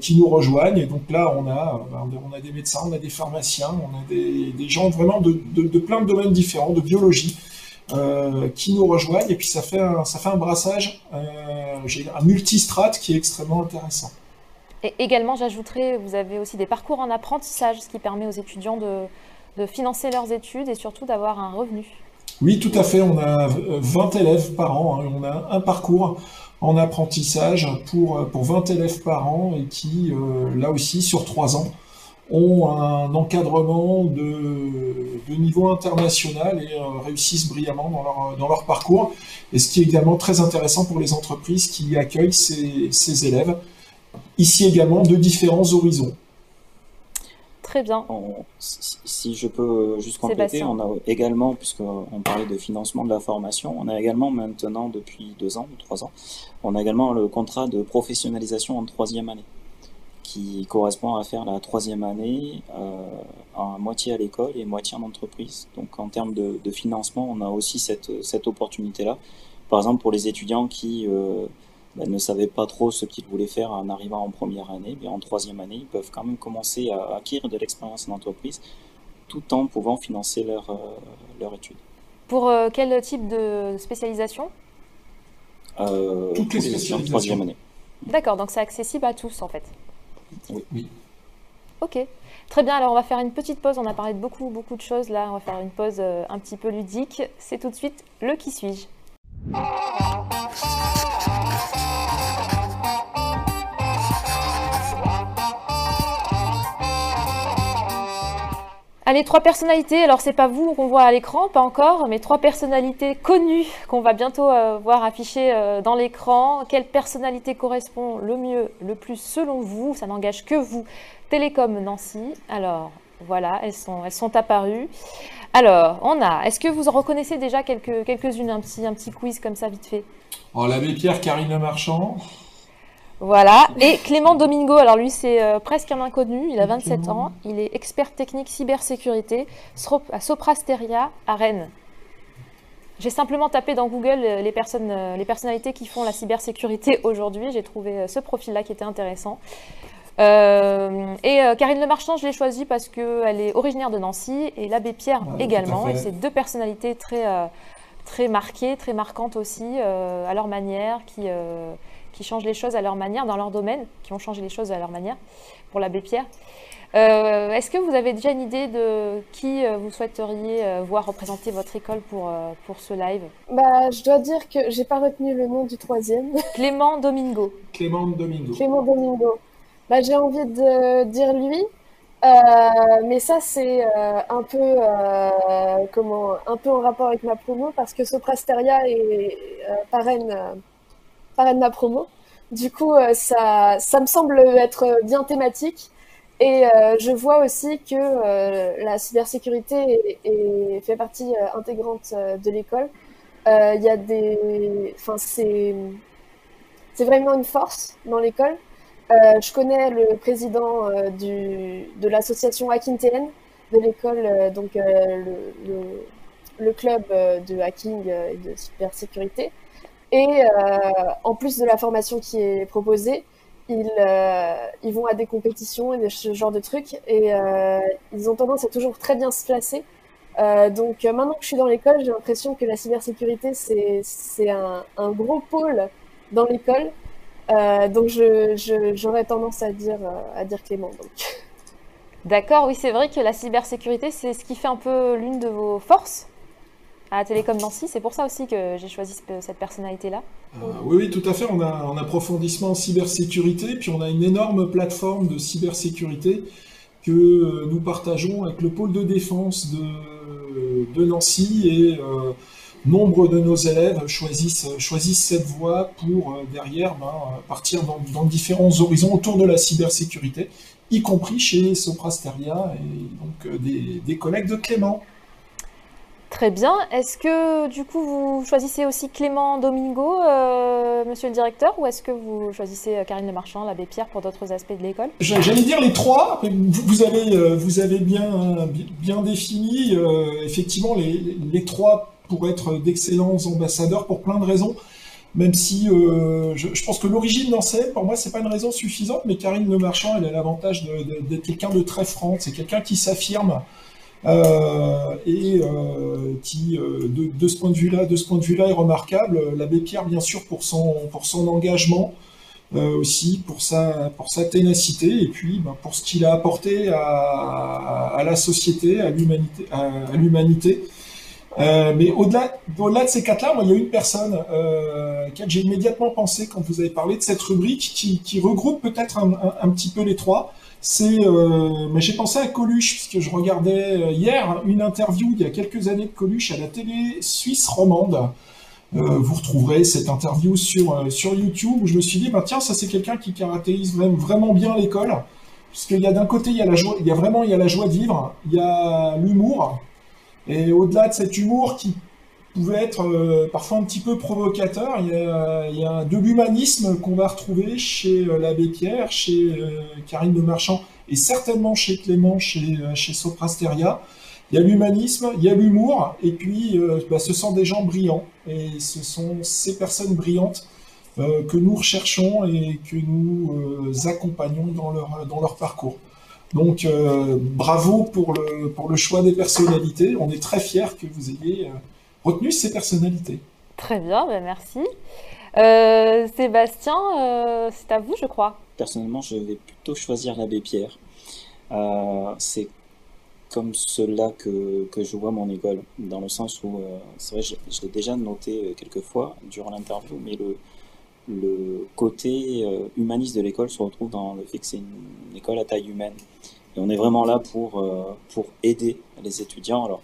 qui nous rejoignent. Et donc là, on a, ben, on a des médecins, on a des pharmaciens, on a des, gens vraiment de, de, plein de domaines différents, de biologie, euh, qui nous rejoignent et puis ça fait un, ça fait un brassage, euh, un multistrate qui est extrêmement intéressant. Et également, j'ajouterais, vous avez aussi des parcours en apprentissage, ce qui permet aux étudiants de, de financer leurs études et surtout d'avoir un revenu. Oui, tout à fait. On a 20 élèves par an. Hein. On a un parcours en apprentissage pour, pour 20 élèves par an et qui, euh, là aussi, sur trois ans, ont un encadrement de, de niveau international et euh, réussissent brillamment dans leur, dans leur parcours. Et ce qui est également très intéressant pour les entreprises qui accueillent ces, ces élèves. Ici également, de différents horizons. Très bien. si, je peux juste compléter, on a également, puisqu'on parlait de financement de la formation, on a également maintenant, depuis deux ans ou trois ans, on a également le contrat de professionnalisation en troisième année qui correspond à faire la troisième année euh, à moitié à l'école et moitié en entreprise. Donc en termes de, financement, on a aussi cette, cette opportunité-là. Par exemple, pour les étudiants qui euh, ben, ne savaient pas trop ce qu'ils voulaient faire en arrivant en première année, bien en troisième année, ils peuvent quand même commencer à acquérir de l'expérience en entreprise tout en pouvant financer leur, euh, leur étude. Pour quel type de spécialisation? Toutes les spécialisations. troisième année. D'accord, donc c'est accessible à tous en fait. Oui. Ok. Très bien, alors on va faire une petite pause. On a parlé de beaucoup, beaucoup de choses là. On va faire une pause euh, un petit peu ludique. C'est tout de suite le qui suis-je. Allez, trois personnalités. Alors, c'est pas vous qu'on voit à l'écran, pas encore, mais trois personnalités connues qu'on va bientôt euh, voir affichées euh, dans l'écran. Quelle personnalité correspond le mieux, le plus selon vous? Ça n'engage que vous. Télécom Nancy. Alors, voilà, elles sont, apparues. Alors, on a. Est-ce que vous en reconnaissez déjà quelques, quelques-unes? Un petit, un petit quiz comme ça, vite fait Oh, l'abbé Pierre, Karine Marchand. Voilà. Et Clément Domingo, alors lui c'est euh, presque un inconnu, il a 27 ans, il est expert technique cybersécurité à Soprasteria à Rennes. J'ai simplement tapé dans Google euh, les, personnes, euh, les personnalités qui font la cybersécurité aujourd'hui. J'ai trouvé ce profil-là qui était intéressant. et Karine Le Marchand, je l'ai choisie parce qu'elle est originaire de Nancy et l'abbé Pierre également. Et c'est deux personnalités très, très marquées, très marquantes aussi à leur manière, qui qui changent les choses à leur manière, dans leur domaine, qui ont changé les choses à leur manière, pour l'abbé Pierre. Euh, est-ce que vous avez déjà une idée de qui euh, vous souhaiteriez euh, voir représenter votre école pour, pour ce live? Bah, Je dois dire que j'ai pas retenu le nom du troisième. *laughs* Clément Domingo. Clément Domingo. Clément Domingo. Bah, j'ai envie de dire lui mais ça, c'est un peu comment, un peu en rapport avec ma promo parce que Soprasteria est parraine, parraine ma promo. Du coup, ça, ça me semble être bien thématique. Et je vois aussi que la cybersécurité fait partie intégrante de l'école. Il y a des, enfin c'est c'est vraiment une force dans l'école. Euh, je connais le président euh, de l'association HackingTN de l'école, euh, donc le, le, club de hacking et de cybersécurité. Et en plus de la formation qui est proposée, ils, ils vont à des compétitions et ce genre de trucs. Et ils ont tendance à toujours très bien se placer. donc maintenant que je suis dans l'école, j'ai l'impression que la cybersécurité, c'est un, un, gros pôle dans l'école. Euh, donc j'aurais tendance à dire, euh, à dire Clément. D'accord, oui, c'est vrai que la cybersécurité, c'est ce qui fait un peu l'une de vos forces à Télécom Nancy. C'est pour ça aussi que j'ai choisi cette personnalité-là. Euh, oui, oui, tout à fait. On a un approfondissement en cybersécurité, puis on a une énorme plateforme de cybersécurité que nous partageons avec le pôle de défense de, Nancy et nombre de nos élèves choisissent, cette voie pour euh, derrière ben, partir dans, différents horizons autour de la cybersécurité, y compris chez Soprasteria et donc euh, des, collègues de Clément. Très bien. Est-ce que du coup vous choisissez aussi Clément Domingo, euh, monsieur le directeur, ou est-ce que vous choisissez Karine Le Marchand, l'abbé Pierre pour d'autres aspects de l'école? J'allais dire les trois. Vous avez, vous avez bien, défini effectivement les, trois pour être d'excellents ambassadeurs pour plein de raisons. Même si euh, je, pense que l'origine d'enseigne, pour moi, c'est pas une raison suffisante, mais Karine Le Marchand, elle a l'avantage d'être quelqu'un de très franc. C'est quelqu'un qui s'affirme euh, et euh, qui, de, ce point de vue-là, de ce point de vue-là, est remarquable. L'abbé Pierre, bien sûr, pour son pour son engagement. aussi pour sa pour sa ténacité et puis ben, pour ce qu'il a apporté à, à, la société, à l'humanité, à l'humanité. Euh, mais au-delà, de ces quatre-là, il y a une personne euh, que j'ai immédiatement pensé quand vous avez parlé de cette rubrique qui, regroupe peut-être un, petit peu les trois. C'est, euh, j'ai pensé à Coluche puisque je regardais euh, hier une interview il y a quelques années de Coluche à la télé suisse romande. Euh, vous retrouverez cette interview sur euh, sur YouTube où je me suis dit bah tiens ça c'est quelqu'un qui caractérise vraiment, vraiment bien l'école puisqu'il y a d'un côté il y a la joie, il y a vraiment il y a la joie de vivre, il y a l'humour et au-delà de cet humour qui pouvait être euh, parfois un petit peu provocateur, il y a, de l'humanisme qu'on va retrouver chez euh, l'abbé Pierre, chez euh, Karine de Marchand et certainement chez Clément, chez, chez Soprasteria. Il y a l'humanisme, il y a l'humour, et puis bah, ce sont des gens brillants. Et ce sont ces personnes brillantes que nous recherchons et que nous accompagnons dans leur, dans leur parcours. Donc bravo pour le, pour le choix des personnalités. On est très fiers que vous ayez retenu ces personnalités. Très bien, ben merci. Euh, Sébastien, c'est à vous, je crois. Personnellement, je vais plutôt choisir l'abbé Pierre. c'est comme cela que, que, je vois mon école, dans le sens où, c'est vrai, je, je l'ai déjà noté quelques fois durant l'interview, mais le, le côté euh, humaniste de l'école se retrouve dans le fait que c'est une, école à taille humaine. Et on est vraiment là pour, euh, pour aider les étudiants. Alors,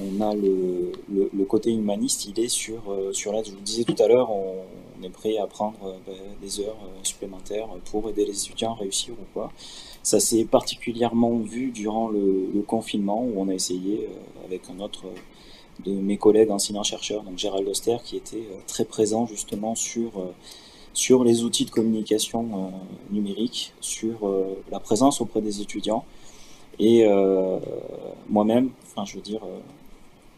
on a le, côté humaniste, il est sur, euh, sur là, je vous le disais tout à l'heure, on, est prêt à prendre ben, des heures supplémentaires pour aider les étudiants à réussir ou quoi. Ça s'est particulièrement vu durant le, confinement où on a essayé, avec un autre de mes collègues enseignants-chercheurs, donc Gérald Oster, qui était euh, très présent justement sur, euh, sur les outils de communication euh, numérique, sur la présence auprès des étudiants. Et moi-même, enfin, je veux dire,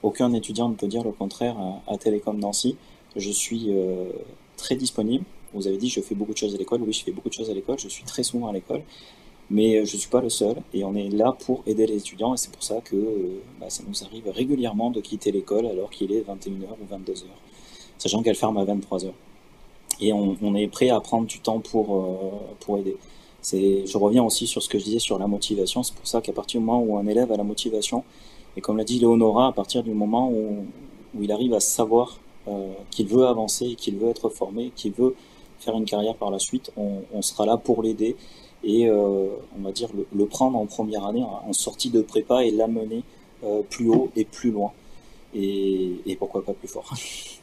aucun étudiant ne peut dire le contraire à, Télécom Nancy. Je suis très disponible. Vous avez dit, je fais beaucoup de choses à l'école. Oui, je fais beaucoup de choses à l'école. Je suis très souvent à l'école. Mais euh, je ne suis pas le seul et on est là pour aider les étudiants et c'est pour ça que euh, bah, ça nous arrive régulièrement de quitter l'école alors qu'il est 21h ou 22h, sachant qu'elle ferme à 23h. Et on, est prêt à prendre du temps pour, euh, pour aider. Je reviens aussi sur ce que je disais sur la motivation, c'est pour ça qu'à partir du moment où un élève a la motivation, et comme l'a dit Léonora, à partir du moment où, il arrive à savoir qu'il veut avancer, qu'il veut être formé, qu'il veut faire une carrière par la suite, on, on sera là pour l'aider et on va dire le, prendre en première année en sortie de prépa et l'amener plus haut et plus loin et pourquoi pas plus fort. *laughs*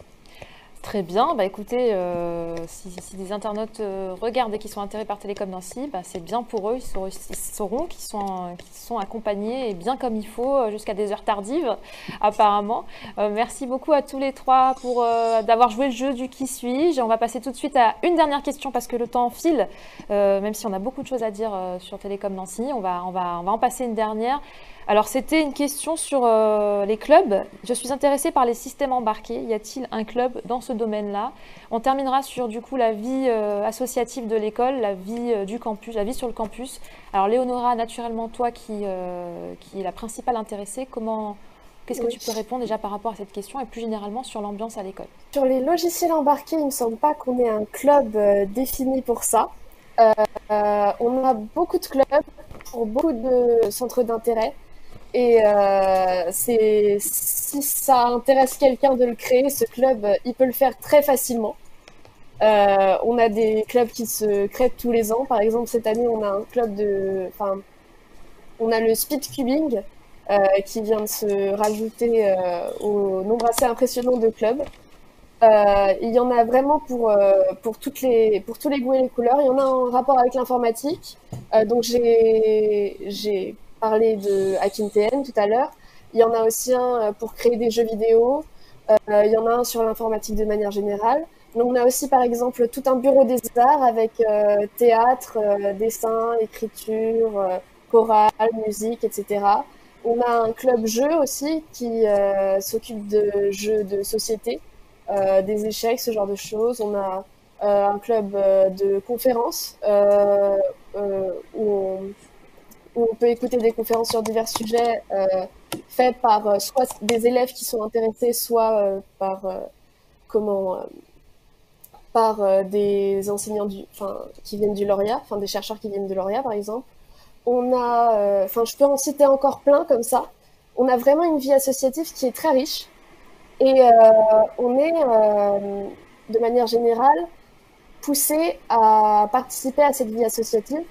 Très bien. Bah, écoutez, euh, si, des internautes euh, regardent et qui sont intéressés par Télécom Nancy, bah, c'est bien pour eux. Ils sauront, qu'ils sont, sont, accompagnés et bien comme il faut euh, jusqu'à des heures tardives, *laughs* apparemment. merci beaucoup à tous les trois pour d'avoir joué le jeu du qui suis-je. On va passer tout de suite à une dernière question parce que le temps file. même si on a beaucoup de choses à dire sur Télécom Nancy, on va, on, va, on va en passer une dernière. Alors, c'était une question sur euh, les clubs. Je suis intéressée par les systèmes embarqués. Y a-t-il un club dans ce domaine-là? On terminera sur du coup la vie euh, associative de l'école, la vie euh, du campus, la vie sur le campus. Alors, Léonora, naturellement, toi qui, qui est la principale intéressée, comment Qu'est-ce que tu peux répondre déjà par rapport à cette question et plus généralement sur l'ambiance à l'école? Sur les logiciels embarqués, il ne me semble pas qu'on ait un club défini pour ça. on a beaucoup de clubs pour beaucoup de centres d'intérêt. Et euh, si ça intéresse quelqu'un de le créer, ce club, il peut le faire très facilement. Euh, on a des clubs qui se créent tous les ans. Par exemple, cette année, on a un club de, enfin, on a le speed cubing euh, qui vient de se rajouter euh, au nombre assez impressionnant de clubs. Euh, il y en a vraiment pour, euh, pour, toutes les, pour tous les goûts et les couleurs. Il y en a en rapport avec l'informatique. donc j'ai parlé de HackingTN tout à l'heure. Il y en a aussi un euh, pour créer des jeux vidéo. Euh, il y en a un sur l'informatique de manière générale. Donc, on a aussi, par exemple, tout un bureau des arts avec euh, théâtre, dessin, écriture, chorale, musique, etc. On a un club jeu aussi qui s'occupe de jeux de société, des échecs, ce genre de choses. On a un club de conférences où on où on peut écouter des conférences sur divers sujets euh, faites par euh, soit des élèves qui sont intéressés, soit euh, par comment par des enseignants du, qui viennent du lauréat, enfin des chercheurs qui viennent du lauréat par exemple. On a, enfin, je peux en citer encore plein comme ça. On a vraiment une vie associative qui est très riche et on est, de manière générale, poussé à participer à cette vie associative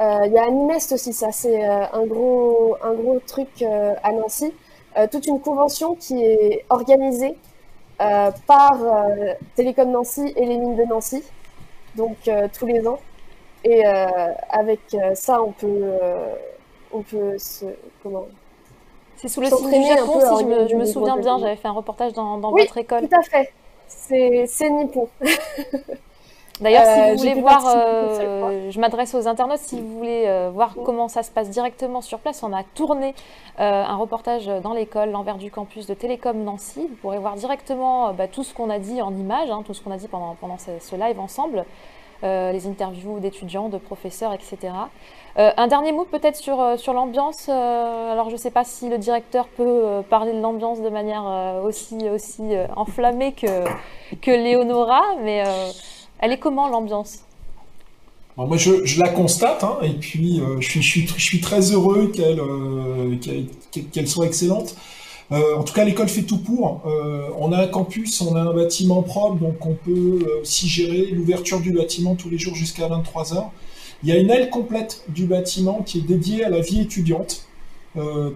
il y a Animest aussi, ça c'est euh, un gros un gros truc euh, à Nancy. toute une convention qui est organisée par Télécom Nancy et les mines de Nancy, donc tous les ans. Et avec ça, on peut on peut se comment c'est sous le signe du Japon, si je me, je me souviens bien, j'avais fait un reportage dans, dans votre école. Tout à fait, c'est Nippon. *laughs* D'ailleurs, si euh, vous voulez voir, euh, je m'adresse aux internautes, si vous voulez euh, voir comment ça se passe directement sur place, on a tourné un reportage dans l'école, l'envers du campus de Télécom Nancy. Vous pourrez voir directement bah, tout ce qu'on a dit en images, hein, tout ce qu'on a dit pendant, pendant ce, live ensemble, les interviews d'étudiants, de professeurs, etc. un dernier mot peut-être sur, sur l'ambiance. alors, je ne sais pas si le directeur peut parler de l'ambiance de manière aussi, aussi enflammée que, que Léonora, mais elle est comment l'ambiance? Moi, je, la constate, hein, et puis euh, je, suis, très heureux qu'elle euh, soit excellente. Euh, en tout cas, l'école fait tout pour. on a un campus, on a un bâtiment propre, donc on peut aussi gérer l'ouverture du bâtiment tous les jours jusqu'à 23 heures. Il y a une aile complète du bâtiment qui est dédiée à la vie étudiante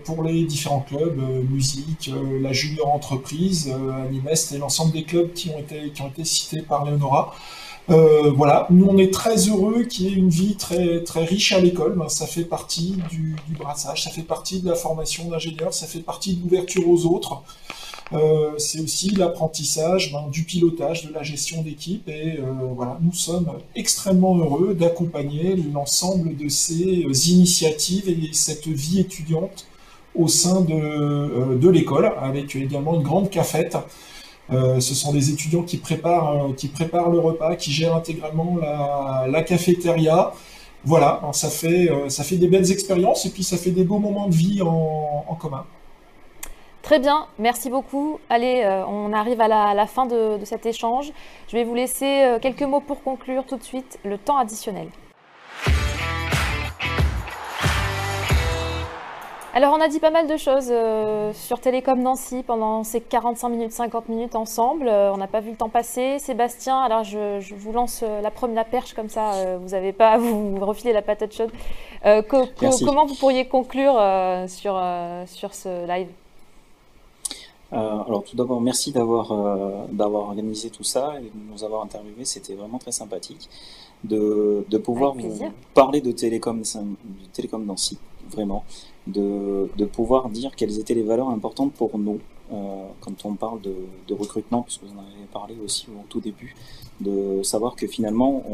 pour les différents clubs, musique, la junior entreprise, Animest et l'ensemble des clubs qui ont été, qui ont été cités par Léonora. Euh, voilà, nous on est très heureux qu'il y ait une vie très, très riche à l'école. Ben, ça fait partie du, brassage, ça fait partie de la formation d'ingénieur, ça fait partie de l'ouverture aux autres. Euh, c'est aussi l'apprentissage ben, du pilotage, de la gestion d'équipe. Et euh, voilà, nous sommes extrêmement heureux d'accompagner l'ensemble de ces initiatives et cette vie étudiante au sein de, de l'école, avec également une grande cafette. Euh, ce sont des étudiants qui préparent, euh, qui préparent le repas, qui gèrent intégralement la, cafétéria. Voilà, hein, ça fait, euh, ça fait des belles expériences et puis ça fait des beaux moments de vie en, commun. Très bien, merci beaucoup. Allez, on arrive à la, fin de, cet échange. Je vais vous laisser quelques mots pour conclure tout de suite le temps additionnel. Alors, on a dit pas mal de choses euh, sur Télécom Nancy pendant ces 45 minutes, 50 minutes ensemble. Euh, on n'a pas vu le temps passer. Sébastien, alors je, vous lance euh, la première perche comme ça, vous n'avez pas à vous *laughs* refiler la patate chaude. comment vous pourriez conclure sur, sur ce live? Alors tout d'abord, merci d'avoir d'avoir organisé tout ça et de nous avoir interviewé. C'était vraiment très sympathique de, de pouvoir vous parler de Télécom, de Télécom Nancy, vraiment de, pouvoir dire quelles étaient les valeurs importantes pour nous euh, quand on parle de, de, recrutement, puisque vous en avez parlé aussi au tout début, de savoir que finalement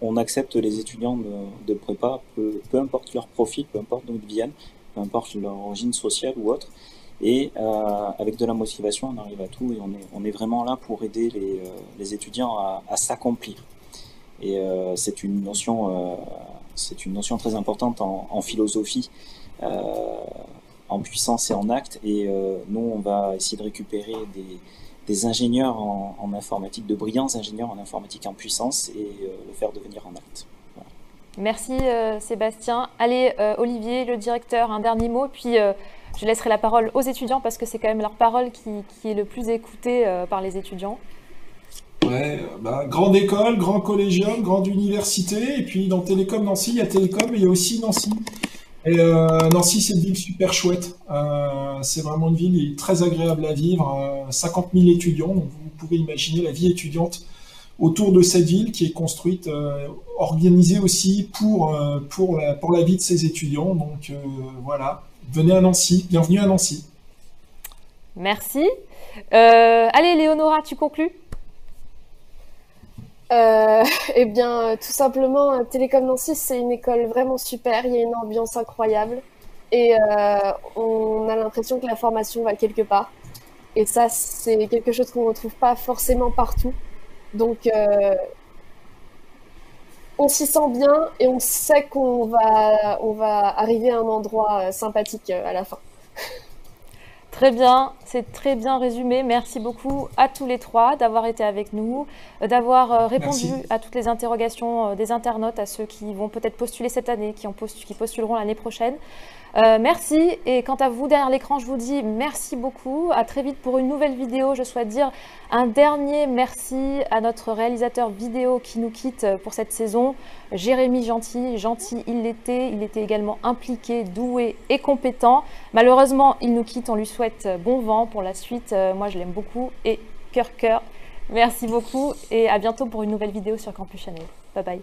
on, accepte les étudiants de, prépa, peu, peu, importe leur profil, peu importe d'où ils viennent, peu importe leur origine sociale ou autre, et euh, avec de la motivation, on arrive à tout et on est, on est vraiment là pour aider les, euh, les étudiants à, s'accomplir. Et c'est une notion, une notion très importante en, philosophie en puissance et en acte. Et euh, nous, on va essayer de récupérer des, ingénieurs en, informatique, de brillants ingénieurs en informatique en puissance et euh, le faire devenir en acte. Merci Sébastien. Allez, Olivier, le directeur, un dernier mot, puis je laisserai la parole aux étudiants parce que c'est quand même leur parole qui, est le plus écoutée par les étudiants. Ouais, bah, grande école, grand collégium, grande université, et puis dans Télécom Nancy, il y a Télécom, mais il y a aussi Nancy. Et euh, Nancy, c'est une ville super chouette. Euh, c'est vraiment une ville très agréable à vivre. 50 euh, 000 étudiants, donc vous pouvez imaginer la vie étudiante autour de cette ville qui est construite, organisée aussi pour, pour, la, pour la vie de ses étudiants. Donc voilà, venez à Nancy, bienvenue à Nancy. Merci. allez, Léonora, tu conclus? *laughs* eh bien, tout simplement, Télécom Nancy, c'est une école vraiment super. Il y a une ambiance incroyable. Et euh, on a l'impression que la formation va quelque part. Et ça, c'est quelque chose qu'on ne retrouve pas forcément partout. Donc, euh, on s'y sent bien et on sait qu'on va, on va arriver à un endroit sympathique à la fin. *laughs* Très bien, c'est très bien résumé. Merci beaucoup à tous les trois d'avoir été avec nous, euh, d'avoir euh, répondu à toutes les interrogations euh, des internautes, à ceux qui vont peut-être postuler cette année, qui, ont qui postuleront l'année prochaine. Euh, merci. Et quant à vous, derrière l'écran, je vous dis merci beaucoup. À très vite pour une nouvelle vidéo. Je souhaite dire un dernier merci à notre réalisateur vidéo qui nous quitte pour cette saison, Jérémy Gentil. Gentil, il l'était. Il était également impliqué, doué et compétent. Malheureusement, il nous quitte. On lui souhaite bon vent pour la suite. Euh, moi, je l'aime beaucoup. Et cœur, cœur. Merci beaucoup et à bientôt pour une nouvelle vidéo sur Campus Channel. Bye bye.